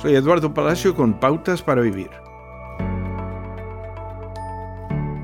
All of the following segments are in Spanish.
Soy Eduardo Palacio con Pautas para Vivir.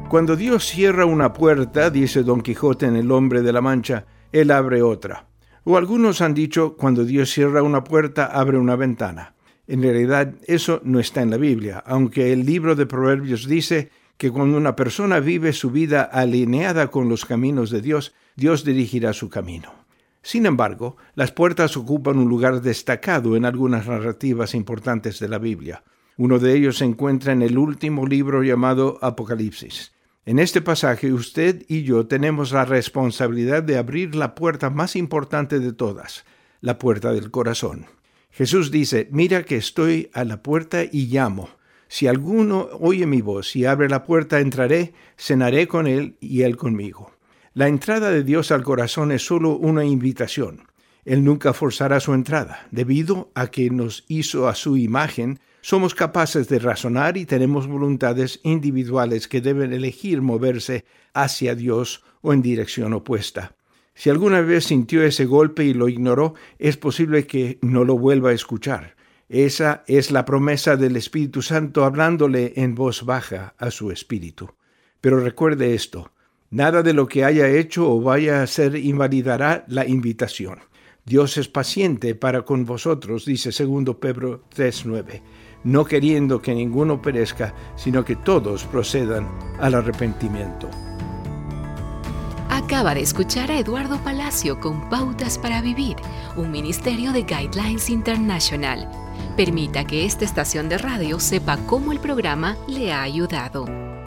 Cuando Dios cierra una puerta, dice Don Quijote en El hombre de la Mancha, Él abre otra. O algunos han dicho, cuando Dios cierra una puerta, abre una ventana. En realidad, eso no está en la Biblia, aunque el libro de Proverbios dice que cuando una persona vive su vida alineada con los caminos de Dios, Dios dirigirá su camino. Sin embargo, las puertas ocupan un lugar destacado en algunas narrativas importantes de la Biblia. Uno de ellos se encuentra en el último libro llamado Apocalipsis. En este pasaje usted y yo tenemos la responsabilidad de abrir la puerta más importante de todas, la puerta del corazón. Jesús dice, mira que estoy a la puerta y llamo. Si alguno oye mi voz y abre la puerta, entraré, cenaré con él y él conmigo. La entrada de Dios al corazón es solo una invitación. Él nunca forzará su entrada, debido a que nos hizo a su imagen somos capaces de razonar y tenemos voluntades individuales que deben elegir moverse hacia Dios o en dirección opuesta. Si alguna vez sintió ese golpe y lo ignoró, es posible que no lo vuelva a escuchar. Esa es la promesa del Espíritu Santo hablándole en voz baja a su espíritu. Pero recuerde esto, nada de lo que haya hecho o vaya a hacer invalidará la invitación. Dios es paciente para con vosotros, dice 2 Pedro 3:9 no queriendo que ninguno perezca, sino que todos procedan al arrepentimiento. Acaba de escuchar a Eduardo Palacio con Pautas para Vivir, un ministerio de Guidelines International. Permita que esta estación de radio sepa cómo el programa le ha ayudado.